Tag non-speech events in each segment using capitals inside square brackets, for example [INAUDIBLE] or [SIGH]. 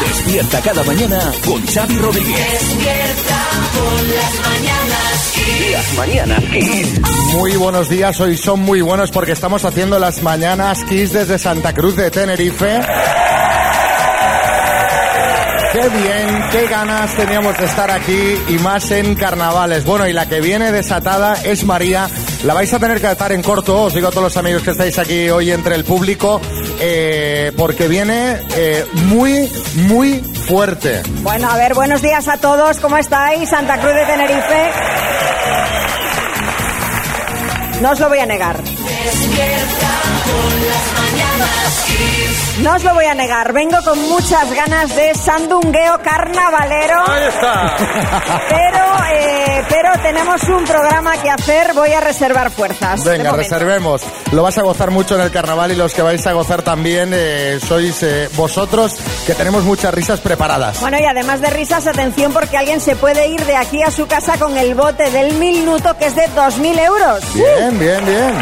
Despierta. Cada mañana con Xavi Rodríguez. Despierta con las mañanas Kiss. Las mañanas. Muy buenos días, hoy son muy buenos porque estamos haciendo las mañanas Kiss desde Santa Cruz de Tenerife. Qué bien, qué ganas teníamos de estar aquí y más en carnavales. Bueno, y la que viene desatada es María. La vais a tener que estar en corto, os digo a todos los amigos que estáis aquí hoy entre el público, eh, porque viene eh, muy, muy fuerte. Bueno, a ver, buenos días a todos. ¿Cómo estáis? Santa Cruz de Tenerife. No os lo voy a negar. Despierta con las. No os lo voy a negar. Vengo con muchas ganas de sandungueo carnavalero. Ahí está. Pero, eh, pero tenemos un programa que hacer. Voy a reservar fuerzas. Venga, reservemos. Lo vas a gozar mucho en el carnaval y los que vais a gozar también eh, sois eh, vosotros, que tenemos muchas risas preparadas. Bueno, y además de risas, atención porque alguien se puede ir de aquí a su casa con el bote del minuto que es de 2.000 euros. Bien, bien, bien.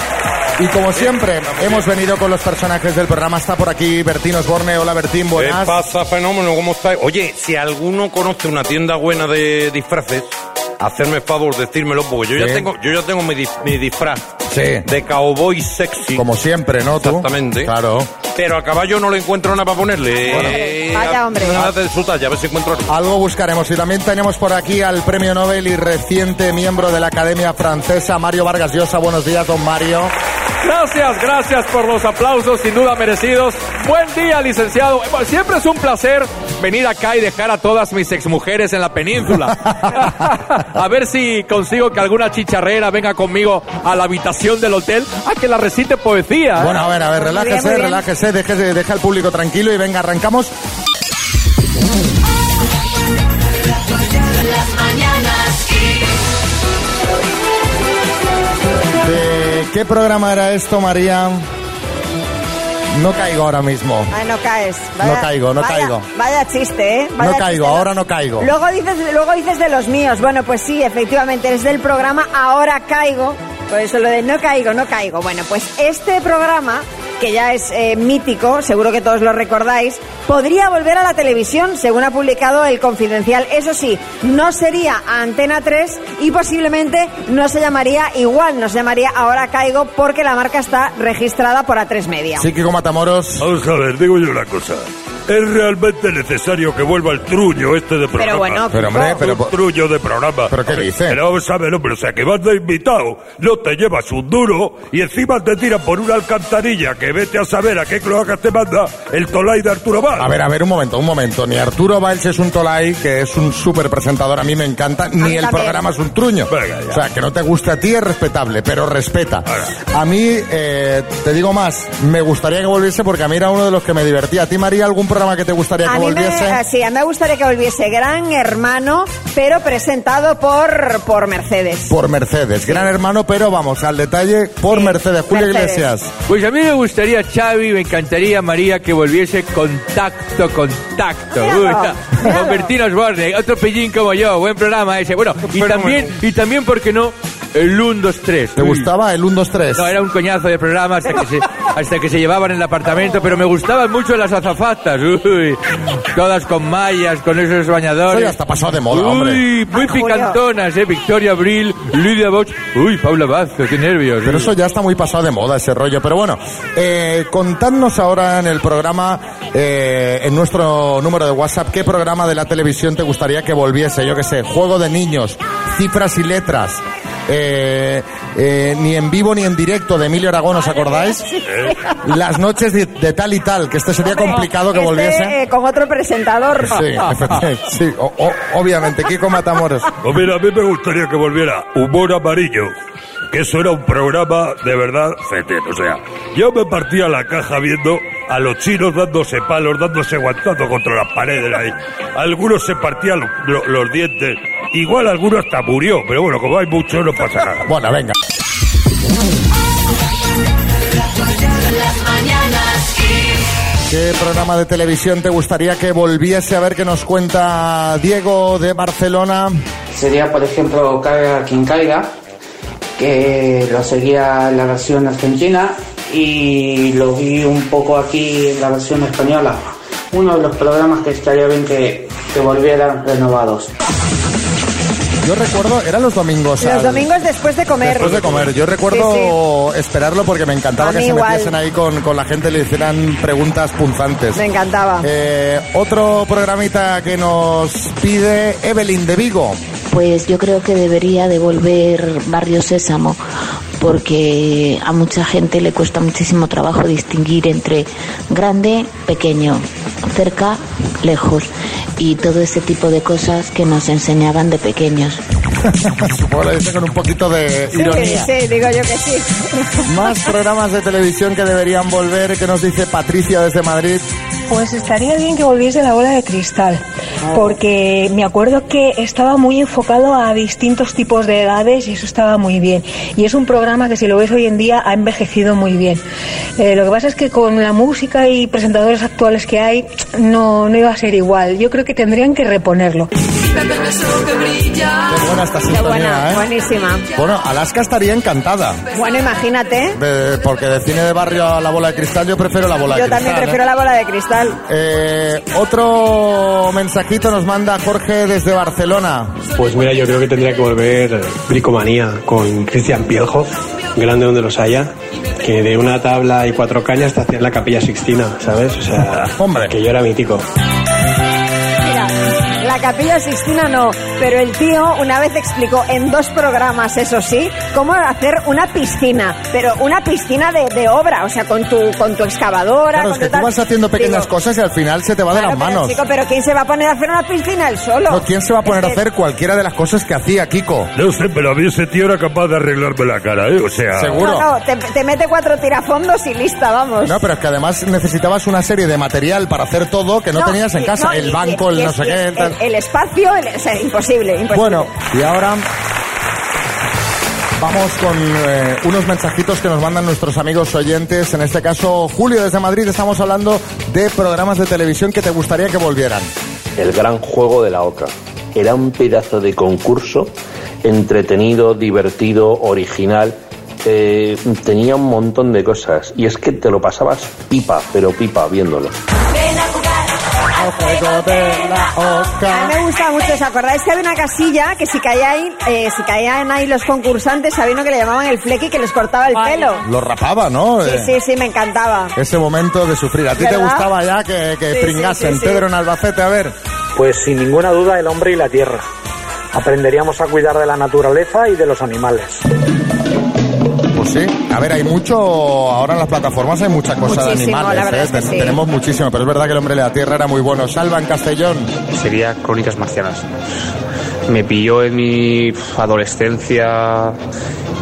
Y como siempre, hemos venido con los personajes del programa. Está por aquí Bertín Osborne. Hola Bertín, ¿Qué buenas. pasa, fenómeno? ¿Cómo estáis? Oye, si alguno conoce una tienda buena de disfraces, hacerme favor, decírmelo, porque yo Sí. ya tengo, yo ya tengo mi, mi disfraz Sí. de cowboy sexy. Como siempre, ¿no? ¿Tú? Exactamente. Claro. Pero a caballo no le encuentro nada para ponerle. Vaya, a- hombre. Nada de su talla, a ver si encuentro. Algo buscaremos. Y también tenemos por aquí al premio Nobel y reciente miembro de la Academia Francesa, Mario Vargas Llosa. Buenos días, don Mario. Gracias, gracias por los aplausos, sin duda merecidos. Buen día, licenciado. Eh, bueno, Siempre es un placer venir acá y dejar a todas mis exmujeres en la península. [LAUGHS] a ver si consigo que alguna chicharrera venga conmigo a la habitación del hotel a que la recite poesía. ¿eh? Bueno, a ver, a ver, Muy bien, relájese, muy bien. relájese, déjese- deja al público tranquilo y venga, arrancamos. Las mañanas Kiss. ¿De qué programa era esto, María? No caigo ahora mismo. Ay, no caes. No caigo, no vaya- caigo. Vaya chiste, ¿eh? Vaya No caigo, chiste. ahora no caigo. Luego dices, luego dices de los míos. Bueno, pues sí, efectivamente, es del programa Ahora Caigo. Por eso lo de no caigo, no caigo. Bueno, pues este programa, que ya es eh, mítico, seguro que todos lo recordáis, podría volver a la televisión, según ha publicado el Confidencial. Eso sí, no sería a Antena 3 y posiblemente no se llamaría igual, no se llamaría Ahora Caigo porque la marca está registrada por A3 Media. Sí, Kiko Matamoros. Vamos a ver, digo yo una cosa. ¿Es realmente necesario que vuelva el truño este de programa? Pero bueno, Pero, hombre, pero- Un trullo de programa. ¿Pero qué dice? Pero vamos a ver, hombre, o sea, que vas de invitado, no te llevas un duro y encima te tiran por una alcantarilla que vete a saber a qué cloacas te manda el Tolai de Arturo Val. A ver, a ver, un momento, un momento. Ni Arturo Valls es un Tolai, que es un súper presentador, a mí me encanta, ni el programa es un truño. Venga. O sea, que no te guste a ti es respetable, pero respeta. A mí, eh, te digo más, me gustaría que volviese porque a mí era uno de los que me divertía. ¿A ti, María, algún programa que te gustaría que A mí me, volviese? sí, a mí me gustaría que volviese Gran Hermano, pero presentado por, por Mercedes. Por Mercedes, gran hermano, pero vamos al detalle, por Sí, Mercedes. Julio Mercedes. Iglesias. Pues a mí me gustaría, Xavi, me encantaría, María, que volviese contacto, contacto. [LAUGHS] Con Osborne, otro pillín como yo, buen programa ese. Bueno, y también, y también, ¿por qué no? El 1, 2, 3. ¿Te gustaba el 1, 2, 3? No, era un coñazo de programa hasta que se, [LAUGHS] hasta que se llevaban en el apartamento, pero me gustaban mucho las azafatas. Uy, todas con mallas, con esos Eso bañadores. ya está pasado de moda, hombre. Uy, muy Julio. picantonas, ¿eh? Victoria Abril, Lidia Boch. Uy, Paula Vázquez, qué nervios. Pero eso ya está muy pasado de moda, ese rollo. Pero bueno, eh, contadnos ahora en el programa, eh, en nuestro número de WhatsApp, qué programa de la televisión te gustaría que volviese. Yo qué sé, juego de niños, cifras y letras. Eh, eh, ni en vivo ni en directo de Emilio Aragón, ¿os acordáis? Las noches de, de tal y tal, que este sería complicado que Este, volviese. eh, con otro presentador. Sí, sí, o- o- obviamente, Kiko Matamoros. Pues mira, a mí me gustaría que volviera Humor Amarillo, que eso era un programa de verdad fetén. O sea, yo me partía la caja viendo a los chinos dándose palos, dándose guantazos contra las paredes ahí. Algunos se partían lo- lo- los dientes, igual alguno hasta murió, pero bueno, como hay muchos no pasa nada. Bueno, venga. ¿Qué programa de televisión te gustaría que volviese a ver que nos cuenta Diego de Barcelona? sería, por ejemplo, Caiga quien caiga, que lo seguía en la versión argentina y lo vi un poco aquí en la versión española. Uno de los programas que estaría bien que, que volvieran renovados. Yo recuerdo, eran los domingos. Los al- domingos después de comer. Después de comer. Yo recuerdo esperarlo porque me encantaba que se igual. metiesen ahí con, con la gente y le hicieran preguntas punzantes. Me encantaba. Eh, otro programita que nos pide Evelyn de Vigo. Pues yo creo que debería devolver Barrio Sésamo porque a mucha gente le cuesta muchísimo trabajo distinguir entre grande, pequeño, cerca, lejos y todo ese tipo de cosas que nos enseñaban de pequeños. Supongo que lo dice con un poquito de Sí, ironía. sí, digo yo que sí. Más programas de televisión que deberían volver, que nos dice Patricia desde Madrid. Pues estaría bien que volviese la bola de cristal, porque me acuerdo que estaba muy enfocado a distintos tipos de edades y eso estaba muy bien. Y es un programa que si lo ves hoy en día ha envejecido muy bien. Eh, lo que pasa es que con la música y presentadores actuales que hay no, no iba a ser igual. Yo creo que tendrían que reponerlo. Qué buena esta Qué sintonía, buena, ¿eh? buenísima. Bueno, Alaska estaría encantada. Bueno, imagínate. De- porque de cine de barrio a la bola de cristal, yo prefiero la bola Yo de también cristal. ¿eh? prefiero la bola de cristal. Eh, otro mensajito nos manda Jorge desde Barcelona. Pues mira, yo creo que tendría que volver Bricomanía con Cristian Pielhoff, grande donde los haya, que de una tabla y cuatro cañas te hacían la capilla sixtina, ¿sabes? O sea, que yo era mítico. Capilla Sixtina no, pero el tío una vez explicó en dos programas, eso sí, cómo hacer una piscina, pero una piscina de, de obra, o sea, con tu, con tu excavadora. Claro, con es que tu tú tal. vas haciendo pequeñas Digo, cosas y al final se te va de las pero, manos. chico, pero ¿quién se va a poner a hacer una piscina él solo? No, ¿Quién se va a poner a que- hacer cualquiera de las cosas que hacía Kiko? No sé, pero a mí ese tío era capaz de arreglarme la cara, ¿eh? O sea... Seguro. No, no, te, te mete cuatro tirafondos y lista, vamos. No, pero es que además necesitabas una serie de material para hacer todo que no, tenías en y- casa. no, el y- banco, y el no sé y qué. el espacio, el- o sea, imposible, imposible. Bueno, y ahora vamos con eh, unos mensajitos que nos mandan nuestros amigos oyentes. En este caso, Julio desde Madrid, estamos hablando de programas de televisión que te gustaría que volvieran. El gran juego de la oca. Era un pedazo de concurso entretenido, divertido, original. Eh, tenía un montón de cosas. Y es que te lo pasabas pipa, pero pipa viéndolo. A mí me gusta mucho, ¿os acordáis que había una casilla que si caían, eh, si caían ahí los concursantes, había uno que le llamaban el flequi que les cortaba el pelo? Lo rapaba, ¿no? Sí, Eh, sí, sí, me encantaba. Ese momento de sufrir. ¿A ti te gustaba ya que, que Sí, sí, pringasen? sí, sí. Pedro en Albacete, a ver. Pues sin ninguna duda el hombre y la tierra. Aprenderíamos a cuidar de la naturaleza y de los animales. Pues sí. A ver, hay mucho. Ahora en las plataformas hay mucha cosa de Muchísimo, animales. la verdad ¿eh? es que Ten- sí. Tenemos muchísimo, pero es verdad que el hombre de la tierra era muy bueno. Salva en Castellón. Sería Crónicas Marcianas. Me pilló en mi adolescencia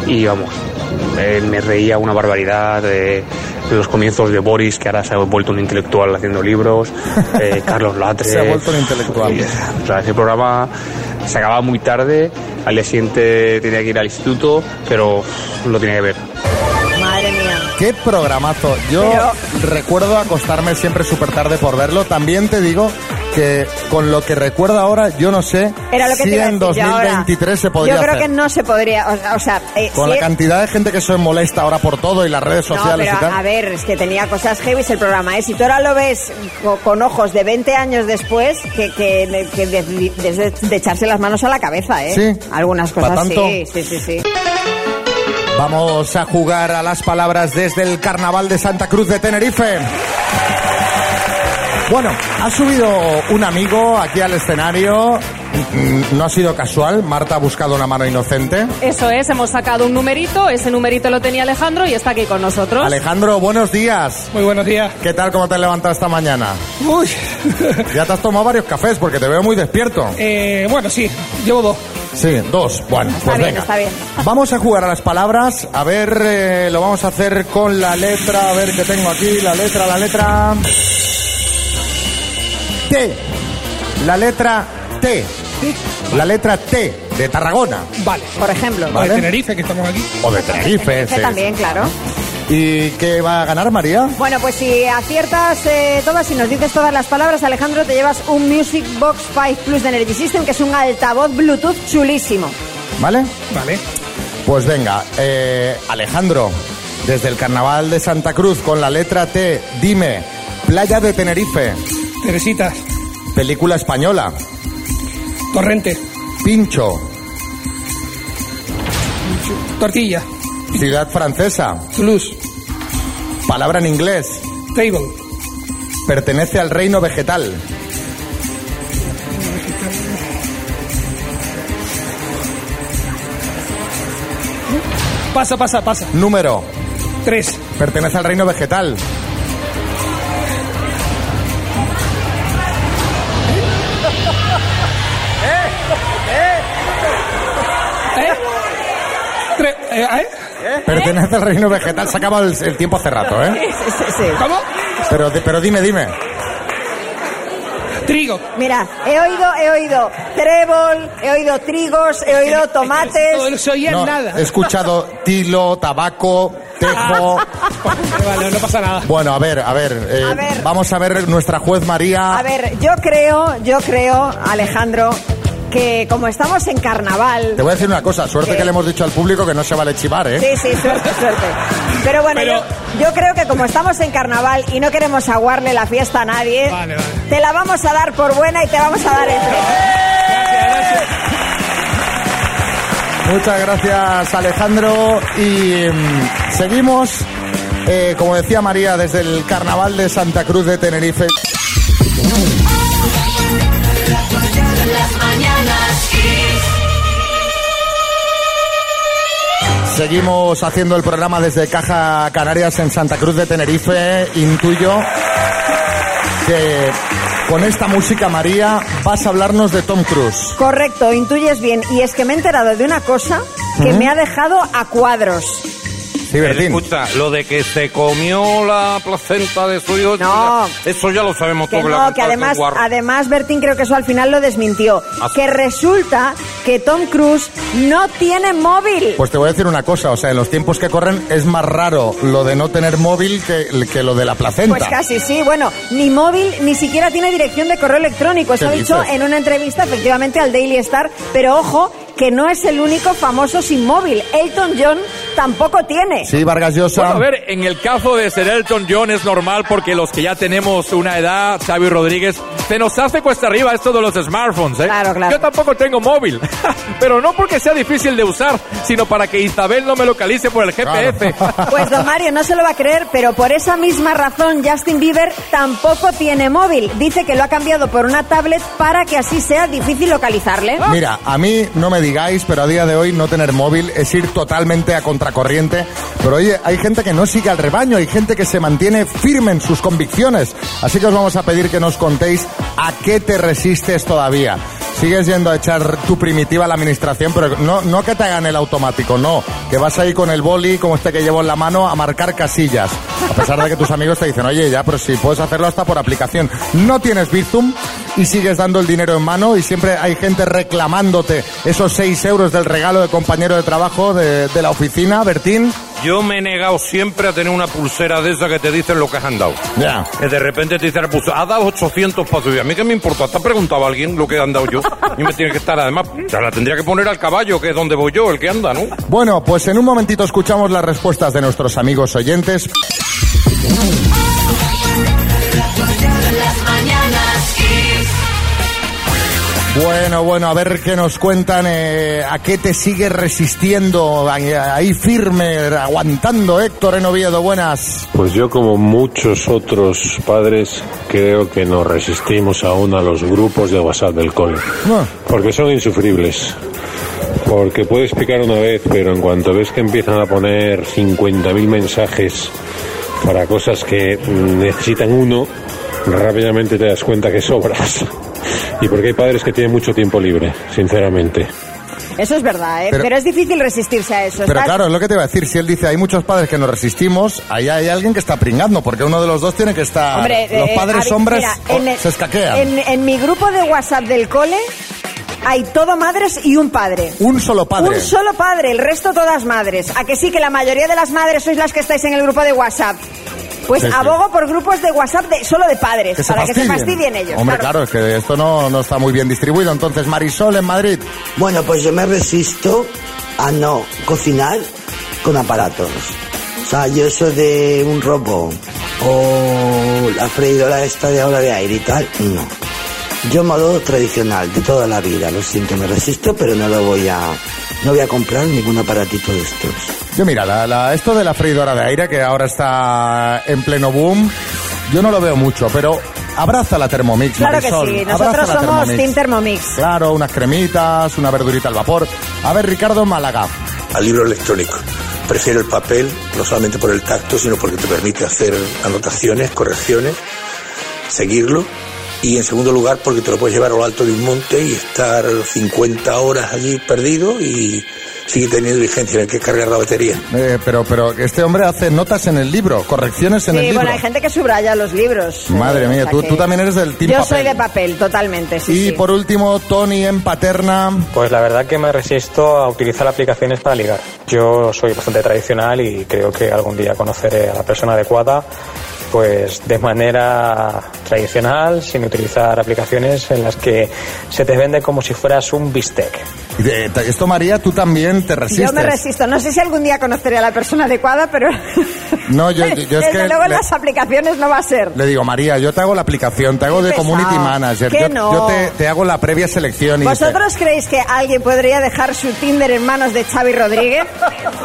y vamos, eh, me reía una barbaridad de, de los comienzos de Boris, que ahora se ha vuelto un intelectual haciendo libros, [LAUGHS] eh, Carlos Latre. Se ha vuelto un intelectual. Y, o sea, ese programa se acababa muy tarde, al día siguiente tenía que ir al instituto, pero lo tenía que ver. Madre mía. Qué programazo. Yo recuerdo acostarme siempre súper tarde por verlo. También te digo que con lo que recuerdo ahora, yo no sé Era lo que si en decir yo ahora. 2023 se podría Yo creo hacer. que no se podría, o sea, o sea, eh, Con si la es- cantidad de gente que se molesta ahora por todo y las redes No, sociales pero y tal. a ver, es que tenía cosas heavy el programa, ¿eh? Si tú ahora lo ves co- con ojos de 20 años después, que, que, que de, de- de echarse las manos a la cabeza, ¿eh? Sí. Algunas ¿Pa cosas tanto? sí, sí, sí, sí. Vamos a jugar a las palabras desde el Carnaval de Santa Cruz de Tenerife. Bueno, ha subido un amigo aquí al escenario. Mm, No ha sido casual. Marta ha buscado una mano inocente. Eso es, hemos sacado un numerito, ese numerito lo tenía Alejandro y está aquí con nosotros. Alejandro, buenos días. Muy buenos días. ¿Qué tal? ¿Cómo te has levantado esta mañana? Uy. [LAUGHS] Ya te has tomado varios cafés porque te veo muy despierto. Eh, bueno, sí, llevo dos. Sí, dos. Bueno, Está pues bien, venga. está bien. [LAUGHS] Vamos a jugar a las palabras. A ver, eh, lo vamos a hacer con la letra. A ver qué tengo aquí. La letra, la letra. T. La letra T. La letra T de Tarragona. Vale. Por ejemplo. Vale. O de Tenerife, que estamos aquí. O de Tenerife. Que sí. también, claro. ¿Y qué va a ganar María? Bueno, pues si aciertas eh, todas, si nos dices todas las palabras, Alejandro, te llevas un Music Box 5 Plus de Energy System, que es un altavoz Bluetooth chulísimo. ¿Vale? Vale. Pues venga, eh, Alejandro, desde el Carnaval de Santa Cruz con la letra T, dime, Playa de Tenerife, Teresitas. película española, Torrente. Pincho, Tortilla. ciudad francesa, Toulouse. palabra en inglés, Table. pertenece al reino vegetal, Pasa, pasa, pasa. número, Tres. pertenece al reino vegetal, Eh, ¿eh? pertenece al reino vegetal, se acaba el, el tiempo hace rato, ¿eh? Sí, sí, sí. ¿Cómo? Pero, pero dime, dime. Trigo. Mira, he oído, he oído trébol, he oído trigos, he oído tomates. No se oía No, nada. he escuchado tilo, tabaco, tejo. Vale, no pasa nada. Bueno, a ver, a ver, eh, A ver. vamos a ver nuestra juez María. A ver, yo creo, yo creo, Alejandro, que como estamos en carnaval. Te voy a decir una cosa, suerte que le hemos dicho al público que no se vale chivar, ¿eh? Sí, sí, suerte, suerte. Pero bueno, Pero- Yo, yo creo que como estamos en carnaval y no queremos aguarle la fiesta a nadie, Vale, vale. te la vamos a dar por buena y te vamos a dar el premio. Muchas gracias, Alejandro. Y mm, seguimos, eh, como decía María, desde el Carnaval de Santa Cruz de Tenerife. Seguimos haciendo el programa desde Caja Canarias en Santa Cruz de Tenerife. Intuyo que con esta música, María, vas a hablarnos de Tom Cruise. Correcto, intuyes bien. Y es que me he enterado de una cosa que me ha dejado a cuadros. Sí, Bertín. Escucha, lo de que se comió la placenta de su hijo, No. eso ya lo sabemos Que todo. no, que además, además Bertín creo que eso al final lo desmintió. Ah. Que resulta que Tom Cruise no tiene móvil. Pues te voy a decir una cosa, o sea, en los tiempos que corren es más raro lo de no tener móvil que, que lo de la placenta. Pues casi, sí. Bueno, ni móvil, ni siquiera tiene dirección de correo electrónico. Eso ¿Qué ha dicho dices? en una entrevista, efectivamente, al Daily Star. Pero ojo, que no es el único famoso sin móvil. Elton John tampoco tiene. Sí, Vargas Llosa. Bueno, a ver, en el caso de ser Elton John es normal porque los que ya tenemos una edad, Xavi Rodríguez, se nos hace cuesta arriba esto de los smartphones, ¿eh? Claro, claro. Yo tampoco tengo móvil, [LAUGHS] pero no porque sea difícil de usar, sino para que Isabel no me localice por el GPS. [LAUGHS] Pues don Mario no se lo va a creer, pero por esa misma razón Justin Bieber tampoco tiene móvil. Dice que lo ha cambiado por una tablet para que así sea difícil localizarle. Mira, a mí no me digáis, pero a día de hoy no tener móvil es ir totalmente a contracorriente. Pero oye, hay gente que no sigue al rebaño, hay gente que se mantiene firme en sus convicciones. Así que os vamos a pedir que nos contéis a qué te resistes todavía. Sigues yendo a echar tu primitiva a la administración, pero no, no que te hagan el automático, no. Que vas ahí con el boli, como este que llevo en la mano, a marcar casillas. A pesar de que tus amigos te dicen, oye, ya, pero si puedes hacerlo hasta por aplicación. No tienes Bizum y sigues dando el dinero en mano y siempre hay gente reclamándote esos 6 euros del regalo de compañero de trabajo de, de la oficina, Bertín. Yo me he negado siempre a tener una pulsera de esa que te dicen lo que has andado. Ya. Que de repente te dice la pulsera, has dado 800 pasos. Y a mí qué me importa, te ha preguntado a alguien lo que he andado yo. Y me tiene que estar, además, se la tendría que poner al caballo, que es donde voy yo, el que anda, ¿no? Bueno, pues en un momentito escuchamos las respuestas de nuestros amigos oyentes. Bueno, bueno, a ver qué nos cuentan, eh, a qué te sigues resistiendo, ahí, ahí firme, aguantando, Héctor en Oviedo, buenas. Pues yo como muchos otros padres creo que nos resistimos aún a los grupos de WhatsApp del cole. Porque son insufribles. Porque puedes picar una vez, pero en cuanto ves que empiezan a poner 50.000 mensajes para cosas que mm, necesitan uno, rápidamente te das cuenta que sobras. Y porque hay padres que tienen mucho tiempo libre, sinceramente. Eso es verdad, ¿eh? Pero- pero, es difícil resistirse a eso. Pero Estás- claro, es lo que te iba a decir, si él dice hay muchos padres que nos resistimos, ahí hay alguien que está pringando, porque uno de los dos tiene que estar... Hombre, los eh, padres hombres mira, en el- se escaquean. En, en mi grupo de WhatsApp del cole hay todo madres y un padre. Un solo padre. Un solo padre, el resto todas madres. A que sí que la mayoría de las madres sois las que estáis en el grupo de WhatsApp. Pues Sí, sí. abogo por grupos de WhatsApp de, solo de padres, Que se para que se fastidien. ellos. Hombre, claro. claro, es que esto no, no está muy bien distribuido. Entonces, Marisol en Madrid. Bueno, pues yo me resisto a no cocinar con aparatos. O sea, yo eso de un robot o la freidora esta de ahora de aire y tal, no. Yo modo tradicional de toda la vida, lo siento, me resisto, pero no lo voy a, no voy a comprar ningún aparatito de estos. Yo mira, la- la- esto de la freidora de aire que ahora está en pleno boom, yo no lo veo mucho, pero abraza la Thermomix, Claro que sí, nosotros somos Thermomix. Team Thermomix. Claro, unas cremitas, una verdurita al vapor. A ver, Ricardo Málaga. al libro electrónico. Prefiero el papel, no solamente por el tacto, sino porque te permite hacer anotaciones, correcciones, seguirlo. Y en segundo lugar, porque te lo puedes llevar a lo alto de un monte y estar 50 horas allí perdido y sigue teniendo vigencia, hay que cargar la batería. Eh, pero, pero este hombre hace notas en el libro, correcciones en el Sí, libro. bueno, hay gente que subraya los libros. Madre Eh, mía, o sea tú, que- tú también eres del team Yo papel. soy de papel, totalmente, sí, y sí. por último, Tony en Paterna. Pues la verdad que me resisto a utilizar aplicaciones para ligar. Yo soy bastante tradicional y creo que algún día conoceré a la persona adecuada, pues de manera tradicional, sin utilizar aplicaciones en las que se te vende como si fueras un bistec. Y de- te- Esto, María, tú también te resistes. Yo me resisto. No sé si algún día conoceré a la persona adecuada, pero No, yo, yo- yo es [LAUGHS] desde que luego en le, las aplicaciones no va a ser. le digo, María, yo te hago la aplicación, te hago de Qué community pesado. manager, Que yo, no. yo te, te hago la previa selección y ¿Vosotros creéis que alguien podría dejar su Tinder en manos de Xavi Rodríguez?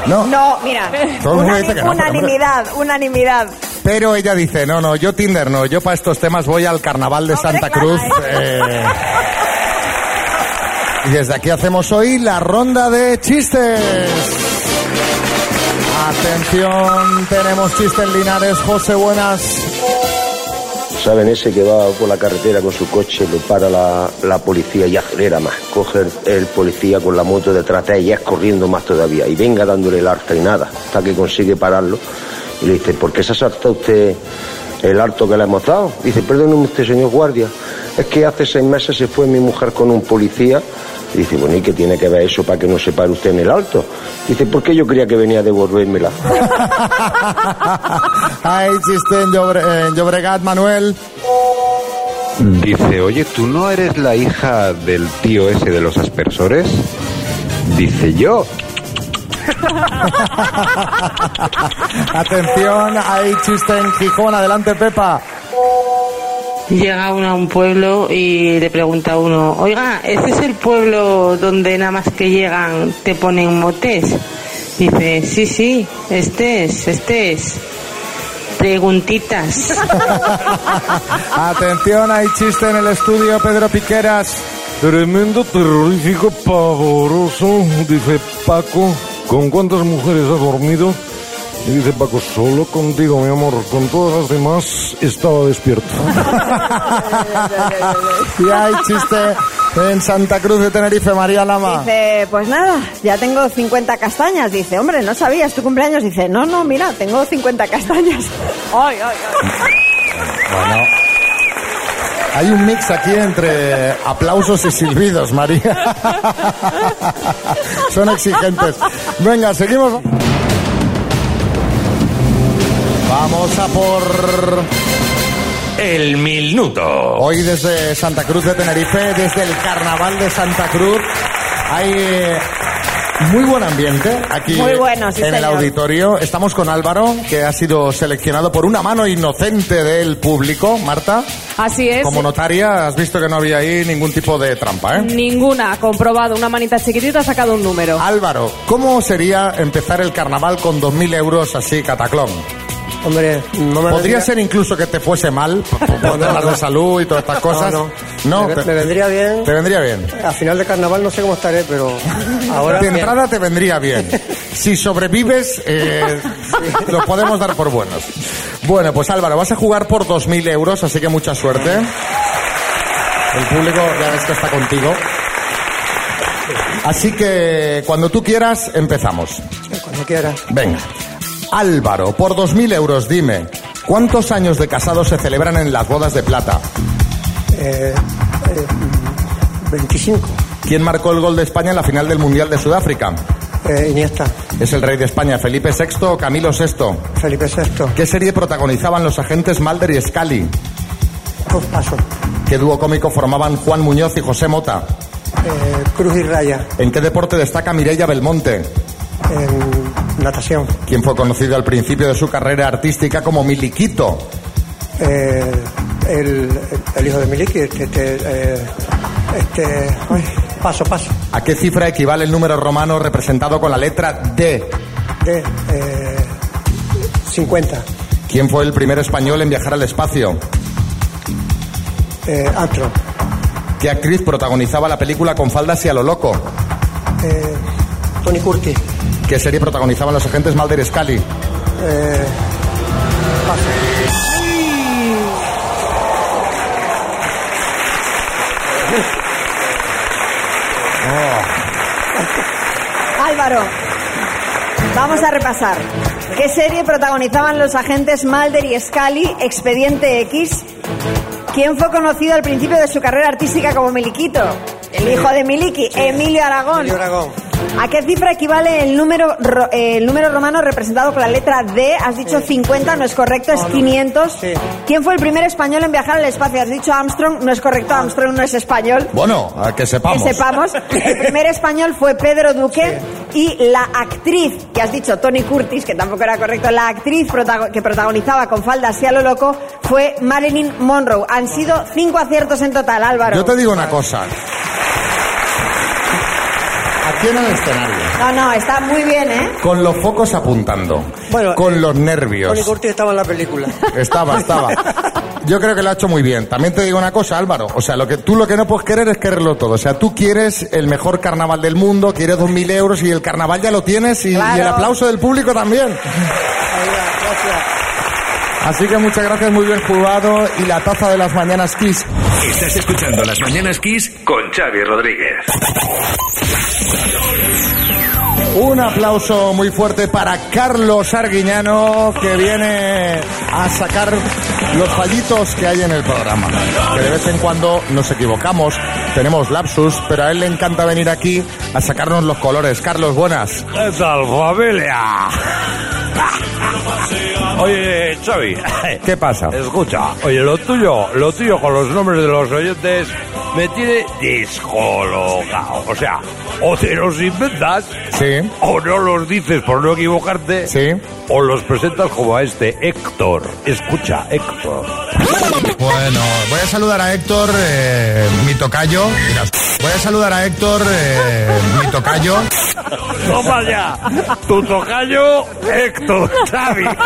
No. No, mira. Todo unani- que no, unanimidad, unanimidad. Pero ella dice, no, no, yo Tinder no, yo para estos temas voy al carnaval de Santa Cruz. eh, y desde aquí hacemos hoy la ronda de chistes. Atención, tenemos chistes en Linares, José, buenas. ¿Saben ese que va por la carretera con su coche, lo para la, la policía y acelera más? Coge el, el policía con la moto detrás de ella, corriendo más todavía, y venga dándole y nada, hasta que consigue pararlo. Y le dice, ¿por qué se ha saltado usted el harto que le hemos dado? Dice, perdóneme usted, señor guardia, es que hace seis meses se fue mi mujer con un policía. Y dice, bueno, ¿y qué tiene que ver eso para que no se pare usted en el alto? Dice, ¿por qué yo creía que venía a devolvérmela? [LAUGHS] Hay chiste en, Llobre- en Llobregat, Manuel. Dice, oye, ¿tú no eres la hija del tío ese de los aspersores? Dice yo. [LAUGHS] Atención, hay chiste en Gijón, adelante Pepa. Llega uno a un pueblo y le pregunta a uno, oiga, ¿este es el pueblo donde nada más que llegan te ponen motes? Dice, sí, sí, este es, este es. Preguntitas. [LAUGHS] Atención, hay chiste en el estudio, Pedro Piqueras. Tremendo, terrorífico, pavoroso, dice Paco. ¿Con cuántas mujeres ha dormido? Y dice Paco, solo contigo, mi amor. Con todas las demás estaba despierto. [LAUGHS] Y hay chiste en Santa Cruz de Tenerife, María Lama. Dice, pues nada, ya tengo 50 castañas. Dice, hombre, ¿no sabías tu cumpleaños? Dice, no, no, mira, tengo 50 castañas. [LAUGHS] Ay, ay, ay. Bueno. Hay un mix aquí entre aplausos y silbidos, María. [LAUGHS] Son exigentes. Venga, seguimos. Vamos a por El minuto. Hoy desde Santa Cruz de Tenerife, desde el Carnaval de Santa Cruz, hay eh, muy buen ambiente aquí Muy bueno, sí, en el señor. auditorio. Estamos con Álvaro, que ha sido seleccionado por una mano inocente del público. Marta, Así es. como notaria, has visto que no había ahí ningún tipo de trampa, ¿eh? Ninguna, comprobado. Una manita chiquitita ha sacado un número. Álvaro, ¿cómo sería empezar el carnaval con 2.000 euros así, cataclón? Hombre, no me Podría vendría- ser incluso que te fuese mal, por, [LAUGHS] No, de salud y todas estas cosas. No, No, me, te- me vendría bien. Te vendría bien. A final de carnaval no sé cómo estaré, pero ahora. de entrada te vendría bien. Si sobrevives, eh, lo podemos dar por buenos. Bueno, pues Álvaro, vas a jugar por 2.000 euros, así que mucha suerte. El público ya ves que está contigo. Así que cuando tú quieras, empezamos. Cuando quieras. Venga. Álvaro, por 2.000 euros, dime, ¿cuántos años de casado se celebran en las bodas de plata? Eh, eh, 25. ¿Quién marcó el gol de España en la final del Mundial de Sudáfrica? Eh, Iniesta. ¿Es el rey de España Felipe VI o Camilo VI? Felipe VI. ¿Qué serie protagonizaban los agentes Mulder y Scully? Uf, paso. ¿Qué dúo cómico formaban Juan Muñoz y José Mota? Eh, Cruz y Raya. ¿En qué deporte destaca Mireia Belmonte? En natación. ¿Quién fue conocido al principio de su carrera artística como Miliquito? Eh, el, el hijo de Miliki, este, este, eh, este, paso, paso. ¿A qué cifra equivale el número romano representado con la letra D? Eh, 50. ¿Quién fue el primer español en viajar al espacio? Eh, Armstrong. ¿Qué actriz protagonizaba la película Con faldas y a lo loco? Eh, Tony Curtis. ¿Qué serie protagonizaban los agentes Mulder y Scully? Eh, Álvaro, vamos a repasar. ¿Qué serie protagonizaban los agentes Mulder y Scully, Expediente X? ¿Quién fue conocido al principio de su carrera artística como Miliquito? El hijo de Miliki, Emilio Aragón. Emilio Aragón. ¿A qué cifra equivale el número, ro- eh, el número romano representado con la letra D? Has dicho 50, no es correcto, es 500. ¿Quién fue el primer español en viajar al espacio? Has dicho Armstrong, no es correcto, Armstrong no es español. Bueno, a que sepamos. Que sepamos, el primer español fue Pedro Duque y la actriz, que has dicho Tony Curtis, que tampoco era correcto, la actriz protago- que protagonizaba con faldas y a lo loco fue Marilyn Monroe. Han sido cinco aciertos en total, Álvaro. Yo te digo una cosa. El escenario, No, no, está muy bien, ¿eh? con los focos apuntando, Bueno, con los Tony nervios. Curtis estaba en la película. Estaba, estaba. Yo creo que lo ha hecho muy bien. También te digo una cosa, Álvaro. O sea, lo que tú lo que no puedes querer es quererlo todo. O sea, tú quieres el mejor carnaval del mundo, quieres dos mil euros y el carnaval ya lo tienes y, Claro. y el aplauso del público también. Así que muchas gracias, muy bien jugado y la taza de las mañanas Kiss. Estás escuchando Las Mañanas Kiss con Xavi Rodríguez. Un aplauso muy fuerte para Carlos Arguiñano, que viene a sacar los fallitos que hay en el programa. Que de vez en cuando nos equivocamos, tenemos lapsus, pero a él le encanta venir aquí a sacarnos los colores. Carlos, buenas. ¿Qué tal, familia? Oye, Xavi. ¿Qué pasa? Escucha, oye, lo tuyo, lo tuyo con los nombres de los oyentes me tiene descolocado. O sea, o te los inventas, sí. o no los dices por no equivocarte, sí. o los presentas como a este Héctor. Escucha, Héctor. Bueno, voy a saludar a Héctor, eh, mi tocayo. Mira, Voy a saludar a Héctor, eh, mi tocayo. Toma ya, tu tocayo, Héctor, Xavi. [LAUGHS]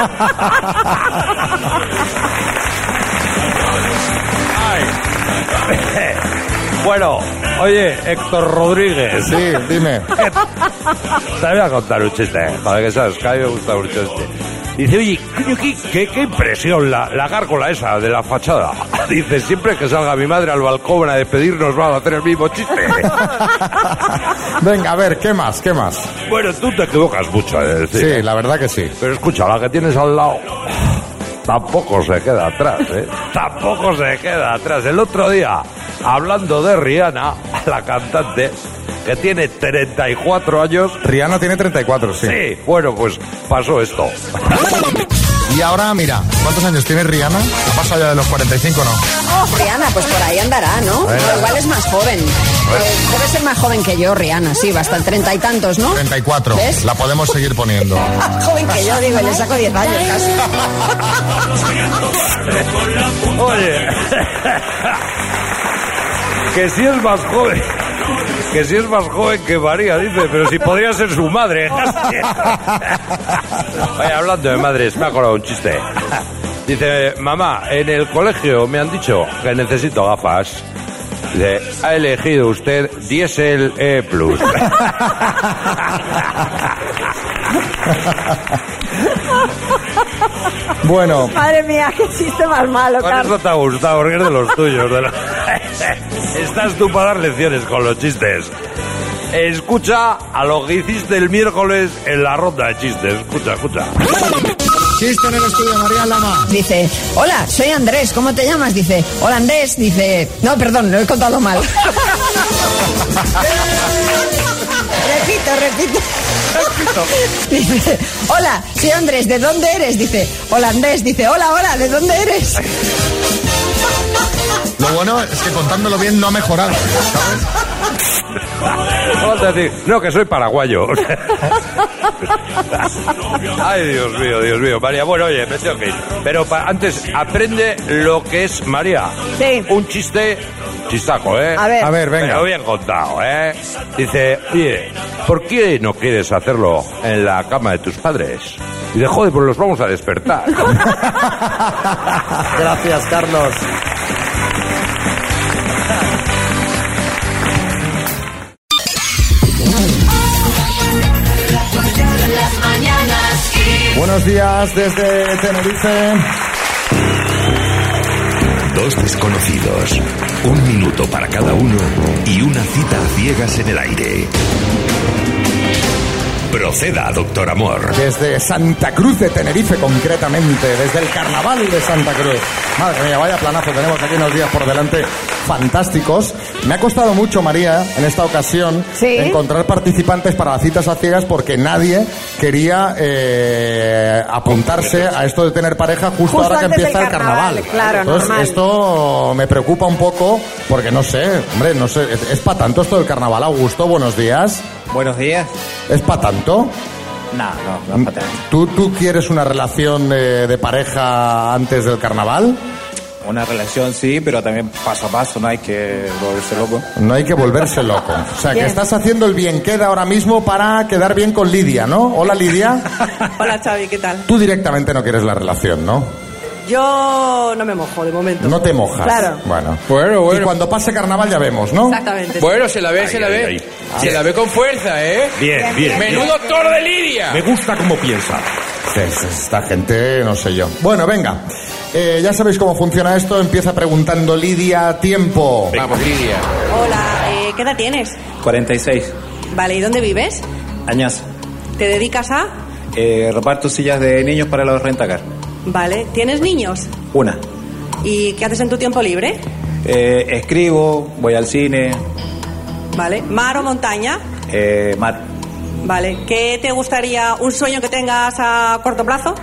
Ay. Bueno, oye, Héctor Rodríguez. Sí, dime. Te voy a contar un chiste, para que sabes, que a mí me gusta mucho este. Dice, oye, coño, qué, qué- qué impresión la, la gárgola esa de la fachada. [LAUGHS] Dice, siempre que salga mi madre al balcón a despedirnos va a hacer el mismo chiste. [LAUGHS] Venga, a ver, ¿qué más? ¿Qué más? Bueno, tú te equivocas mucho, es decir. Sí, la verdad que sí. Pero escucha, la que tienes al lado tampoco se queda atrás, ¿eh? Tampoco se queda atrás. El otro día, hablando de Rihanna, la cantante, que tiene 34 años. Rihanna tiene 34, sí. Sí, bueno, pues pasó esto. Y ahora, mira, ¿cuántos años tiene Rihanna? ¿Ha pasado ya de los 45 no? Oh, Rihanna, pues por ahí andará, ¿no? Igual es más joven. Eh, debe ser más joven que yo, Rihanna, sí, va hasta el treinta y tantos, ¿no? 34. ¿Ves? La podemos seguir poniendo. [LAUGHS] joven que yo, digo, y le saco 10 años casi. [LAUGHS] Oye, [LAUGHS] que si es más joven, que si es más joven que María, dice, pero si podría ser su madre. [LAUGHS] Oye, hablando de madres, me ha acordado un chiste. Dice, mamá, en el colegio me han dicho que necesito gafas. Dice, ha elegido usted Diesel E Plus. [LAUGHS] [LAUGHS] Bueno, Madre mía, qué chiste más malo, Carlos. eso te ha gustado, porque es de los tuyos. de los- [LAUGHS] Estás tú para dar lecciones con los chistes. Escucha a lo que hiciste el miércoles en la ronda de chistes. Escucha, escucha. Chiste en el estudio, María Lama. Dice, hola, soy Andrés, ¿cómo te llamas? Dice, hola Andrés, dice, no, perdón, lo he contado mal. [LAUGHS] repito, repito. Dice, hola, soy Andrés, ¿de dónde eres? Dice, holandés, dice, hola, hola, ¿de dónde eres? Lo bueno es que contándolo bien no ha mejorado, ¿sabes? No, que soy paraguayo. [LAUGHS] [LAUGHS] Ay, Dios mío, Dios mío. María, bueno, oye, me tengo que ir. Pero pa- antes, aprende lo que es María. Sí. Un chiste, chistaco, ¿eh? A ver. A ver, venga. Pero bien contado, ¿eh? Dice, oye, ¿por qué no quieres hacerlo en la cama de tus padres? Y de joder, pues los vamos a despertar. [LAUGHS] Gracias, Carlos. Buenos días desde Tenerife. Dos desconocidos, un minuto para cada uno y una cita a ciegas en el aire. Proceda, doctor Amor. Desde Santa Cruz de Tenerife, concretamente, desde el carnaval de Santa Cruz. Madre mía, vaya planazo, tenemos aquí unos días por delante fantásticos. Me ha costado mucho, María, en esta ocasión, Sí. encontrar participantes para las citas a ciegas porque nadie quería eh, apuntarse a esto de tener pareja justo, Justo ahora que empieza el carnaval. carnaval, claro, Entonces, normal. esto me preocupa un poco porque no sé, hombre, no sé, es, para tanto esto del carnaval, Augusto, buenos días. Buenos días. ¿Es para tanto? No, no, no es para tanto. ¿Tú, ¿Tú quieres una relación eh, de pareja antes del carnaval? Una relación sí, pero también paso a paso, no hay que volverse loco. No hay que volverse loco. O sea, que estás haciendo el bien queda ahora mismo para quedar bien con Lidia, ¿no? Hola, Lidia. [LAUGHS] Hola Xavi, ¿qué tal? Tú directamente no quieres la relación, ¿no? Yo no me mojo de momento. No te mojas. Claro. Bueno. Bueno, bueno. Y cuando pase carnaval ya vemos, ¿no? Exactamente. Bueno, se la ve, Ahí, se la ahí, ve. ahí. Se la ve con fuerza, ¿eh? Bien, bien, Menudo bien. toro de Lidia. Me gusta cómo piensa. Esta gente, no sé yo. Bueno, venga. Eh, ya sabéis cómo funciona esto. Empieza preguntando Lidia tiempo. Vamos, Lidia. Hola, eh, ¿qué edad tienes? 46 Vale, ¿y dónde vives? años. ¿Te dedicas a? Eh, reparto sillas de niños para los rentacar. Vale, ¿tienes niños? Una. ¿Y qué haces en tu tiempo libre? Eh, escribo, voy al cine, Vale, ¿mar o montaña? eh, mar. Vale, ¿qué te gustaría, un sueño que tengas a corto plazo?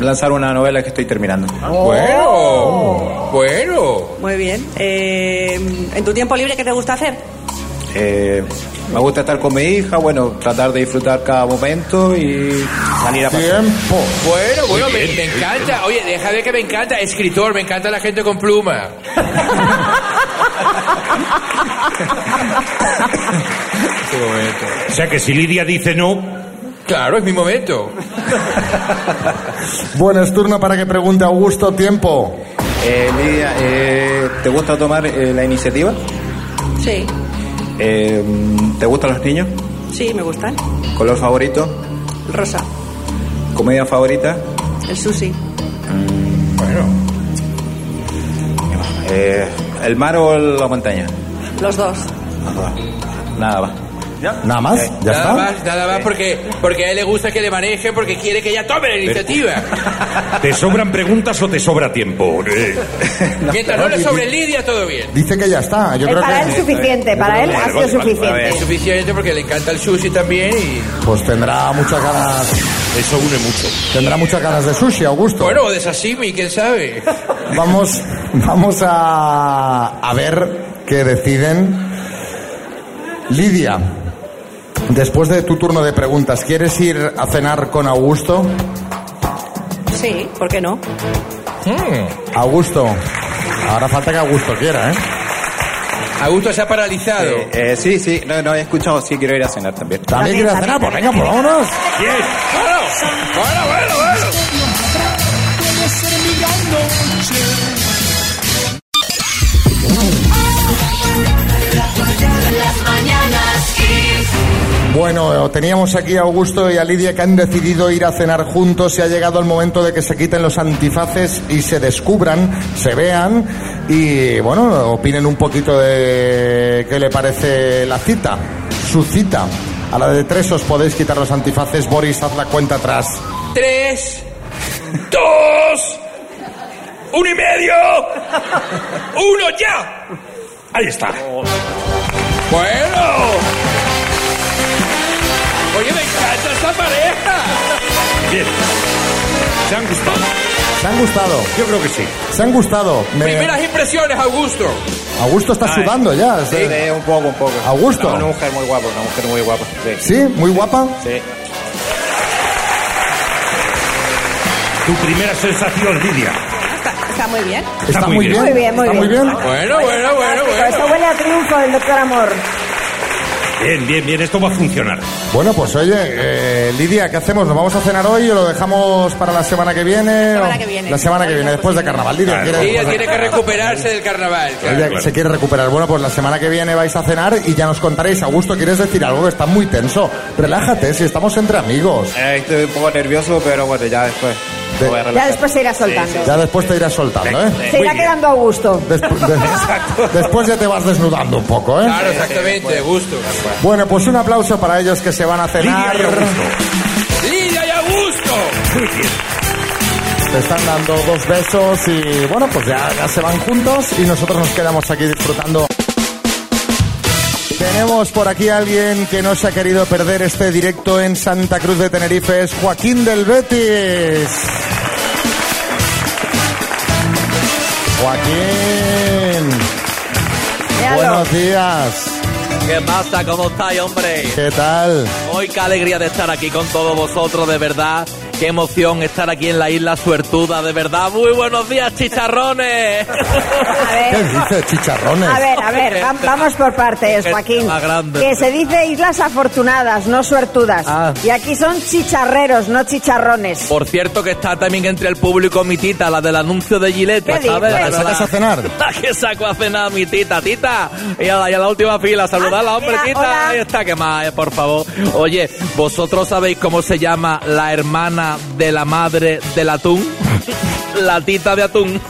Lanzar una novela que estoy terminando. Bueno, bueno. Muy bien. Eh, ¿En tu tiempo libre qué te gusta hacer? Eh, me gusta estar con mi hija, bueno, tratar de disfrutar cada momento y salir a pasear. Bueno, bueno, me, bien. me encanta. Oye, deja de que me encanta. Escritor, me encanta la gente con pluma. [LAUGHS] O sea que si Lidia dice no, Claro, es mi momento. [LAUGHS] Bueno, es turno para que pregunte Augusto tiempo. Eh, Lidia, eh, ¿te gusta tomar eh, la iniciativa? Sí, Eh, ¿Te gustan los niños? sí, me gustan. ¿Color favorito? Rosa, ¿Comida favorita? el sushi. Bueno. Eh, ¿El mar o la montaña? Los dos. Nada, va. ¿Nada más? ¿Ya nada está? más, nada más porque, porque a él le gusta que le maneje, porque quiere que ella tome la iniciativa. [LAUGHS] ¿te sobran preguntas o te sobra tiempo? [LAUGHS] Eh, Mientras no le sobre Lidia, todo bien. Dice que ya está. Yo Eh, creo para que él suficiente, para él ha sido suficiente. Es suficiente porque le encanta el sushi también y... pues tendrá muchas ganas. Eso une mucho. Tendrá muchas ganas de sushi, Augusto. Bueno, o de sashimi, quién sabe. [LAUGHS] Vamos, vamos a, a ver qué deciden. Lidia, después de tu turno de preguntas, ¿quieres ir a cenar con Augusto? Sí, ¿por qué no? Augusto, ahora falta que Augusto quiera, ¿eh? Augusto se ha paralizado. Eh, eh, sí, sí, no, no he escuchado, sí quiero ir a cenar también. ¿También quieres cenar? Pues venga, pues vámonos. Bueno, bueno, bueno, bueno. Bueno, teníamos aquí a Augusto y a Lidia que han decidido ir a cenar juntos y ha llegado el momento de que se quiten los antifaces y se descubran, se vean y, bueno, opinen un poquito de qué le parece la cita, su cita. A la de tres os podéis quitar los antifaces. Boris, haz la cuenta atrás. Tres, dos, uno y medio, uno ya. Ahí está. Bueno. Oye, me encanta esta pareja. Bien. Se han gustado. Se han gustado. Yo creo que sí. Se han gustado. Me- Primeras impresiones, Augusto. Augusto está Ay, sudando ya. Sí, sí. sí, un poco, un poco. Augusto. Una mujer muy guapa, una mujer muy guapa. Sí. ¿Sí? ¿Muy guapa? Sí. Tu primera sensación, Lidia. Está, está muy bien. Está muy bien. Muy bien, muy Está muy bien. bien. Bueno, bueno, bueno, Fantástico, bueno. Esto huele a triunfo del doctor Amor. Bien, bien, bien, esto va a funcionar. Bueno, pues oye, eh, Lidia, ¿qué hacemos? ¿Nos vamos a cenar hoy o lo dejamos para la semana que viene? Semana o- que viene. La semana que viene, después de carnaval. Lidia, ¿quiere- Ella tiene que recuperarse del carnaval. claro. Ella se quiere recuperar. Bueno, pues la semana que viene vais a cenar y ya nos contaréis. Augusto, ¿quieres decir algo? Está muy tenso. Relájate, si estamos entre amigos. Eh, estoy un poco nervioso, pero bueno, ya después. Ya después se irá soltando. Ya después te irás soltando, ¿eh? Se irá quedando a gusto. Despu- de- [LAUGHS] después ya te vas desnudando un poco, ¿eh? Claro, exactamente, Augusto. Bueno, pues un aplauso para ellos que se van a cenar. Lidia y Augusto. Te están dando dos besos y bueno, pues ya, ya se van juntos y nosotros nos quedamos aquí disfrutando. Tenemos por aquí a alguien que no se ha querido perder este directo en Santa Cruz de Tenerife, es Joaquín del Betis. Joaquín, Míralo. buenos días. ¿Qué pasa? ¿Cómo estáis, hombre? ¿Qué tal? Hoy qué alegría de estar aquí con todos vosotros, de verdad. Qué emoción estar aquí en la isla Suertuda, de verdad. Muy buenos días, chicharrones. A ¿Qué ver, dices, chicharrones? a ver, a ver, va- vamos por partes, Qué Joaquín. más grande. Que se dice islas afortunadas, no suertudas. Ah. Y aquí son chicharreros, no chicharrones. Por cierto que está también entre el público mi tita, la del anuncio de Gillette, ¿Qué ¿sabes? ¿La que sacas a cenar? [LAUGHS] La que saco a cenar mi tita, tita. Y a la, y a la última fila, saludarla, hombre, mira, tita. hola. Ahí está, que más, eh, por favor. Oye, ¿vosotros sabéis cómo se llama la hermana de la madre del atún? La tita de atún.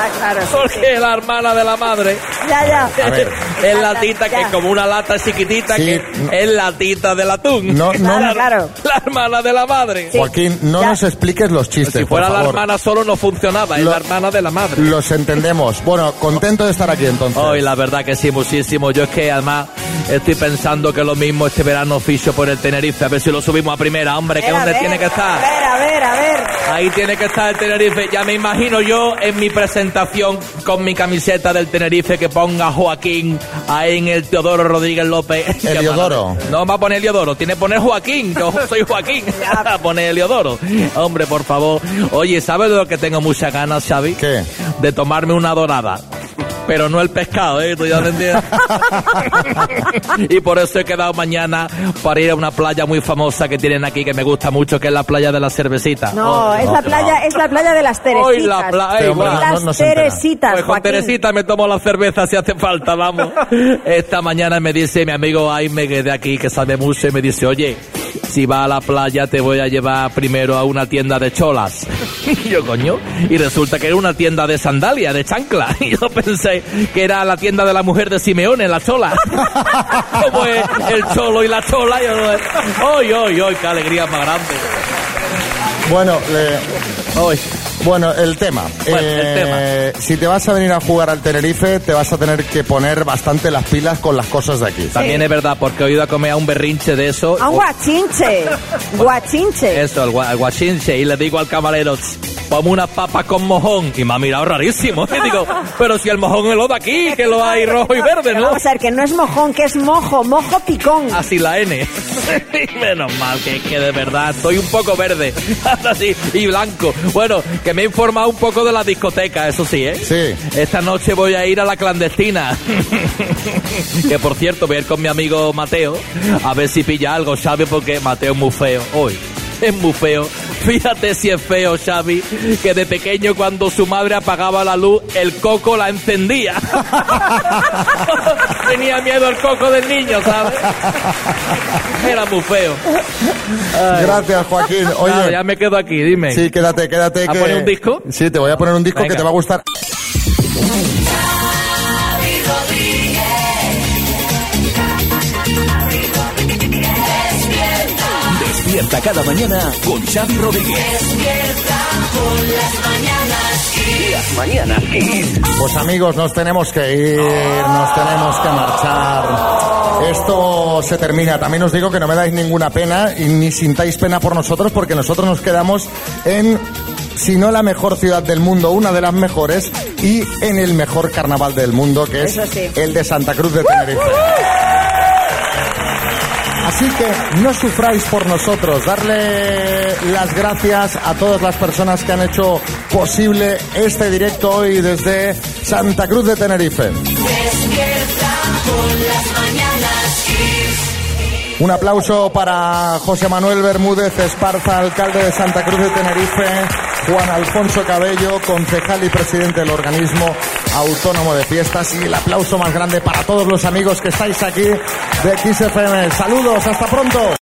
Ah, claro. sí, Porque es la hermana de la madre. sí. Ya, ya. [LAUGHS] A ver. Es la tita que es como una lata chiquitita Sí, que no. es la tita del atún. No, no, Claro, claro. La hermana de la madre. Sí. Joaquín, no Ya. nos expliques los chistes, Si fuera por la favor. hermana solo no funcionaba, es la hermana de la madre. Los entendemos. Bueno, contento de estar aquí entonces. Hoy la verdad que sí, muchísimo. Yo es que además estoy pensando que lo mismo este verano ficho por el Tenerife, a ver si lo subimos a primera, hombre, que A es donde ver, tiene que A estar. ver, a ver, a ver. Ahí tiene que estar el Tenerife. Ya me imagino yo en mi presentación con mi camiseta del Tenerife que ponga Joaquín ahí en el Teodoro Rodríguez López. Heliodoro. [LAUGHS] No va a poner Heliodoro, tiene que poner Joaquín. Yo [LAUGHS] soy Joaquín. [LAUGHS] Pone Heliodoro. Hombre, por favor. Oye, ¿sabes de lo que tengo muchas ganas, Xavi? ¿Qué? De tomarme una dorada. Pero no el pescado, ¿eh? ¿Tú ya me entiendes? [LAUGHS] y por eso he quedado mañana para ir a una playa muy famosa que tienen aquí que me gusta mucho, que es la playa de la cervecita. No, Oh, es la playa, es la playa de las Teresitas. Hoy la playa, Este hombre no- las no. Teresitas, Pues con Joaquín. Teresita me tomo la cerveza si hace falta, vamos. [LAUGHS] Esta mañana me dice mi amigo Aime, que de aquí, que sabe mucho, y me dice, oye, si va a la playa te voy a llevar primero a una tienda de cholas. [LAUGHS] Y yo, coño, y resulta que era una tienda de sandalia, de chancla. Y yo pensé que era la tienda de la mujer de Simeone, la chola. [LAUGHS] Como es el cholo y la chola. ¡Ay, ay, ay! ¡Qué alegría más grande! Bueno, le- Hoy. bueno, el tema. Bueno, el Eh, Si te vas a venir a jugar al Tenerife, te vas a tener que poner bastante las pilas con las cosas de aquí. También es verdad, porque he ido a comer a un berrinche de eso. A un guachinche. [LAUGHS] Guachinche. Eso, al guachinche, y le digo al camarero, "Ch, ponme unas papas con mojón, y me ha mirado rarísimo. Y digo, [LAUGHS] pero si el mojón es lo de aquí, que lo hay rojo y verde, ¿no? Vamos a ver, que no es mojón, que es mojo, mojo picón. Así la N. [LAUGHS] Menos mal que, que de verdad estoy un poco verde, [LAUGHS] así, y blanco. Bueno, que me he informado un poco de la discoteca, eso sí, ¿eh? Sí. Esta noche voy a ir a la clandestina. que por cierto, voy a ir con mi amigo Mateo a ver si pilla algo, Xavi, porque Mateo es muy feo. Hoy es muy feo. [LAUGHS] Fíjate si es feo, Xavi, que de pequeño cuando su madre apagaba la luz, el coco la encendía. [LAUGHS] Tenía miedo el coco del niño, ¿sabes? Era muy feo. Ay. Gracias, Joaquín. Oye, Claro, ya me quedo aquí, dime. sí, quédate, quédate. ¿A que... poner un disco? Sí, te voy a poner un disco Venga. que te va a gustar. Despierta cada mañana con Xavi Rodríguez. Despierta con las mañanas Kiss. Las mañanas Kiss. Pues amigos, nos tenemos que ir, nos tenemos que marchar. esto se termina. También os digo que no me dais ninguna pena y ni sintáis pena por nosotros porque nosotros nos quedamos en, si no la mejor ciudad del mundo, una de las mejores y en el mejor carnaval del mundo que es sí. el de Santa Cruz de Tenerife. Así que no sufráis por nosotros, darle las gracias a todas las personas que han hecho posible este directo hoy desde Santa Cruz de Tenerife. Un aplauso para José Manuel Bermúdez Esparza, alcalde de Santa Cruz de Tenerife, Juan Alfonso Cabello, concejal y presidente del organismo autónomo de fiestas y el aplauso más grande para todos los amigos que estáis aquí de XFM. Saludos, hasta pronto.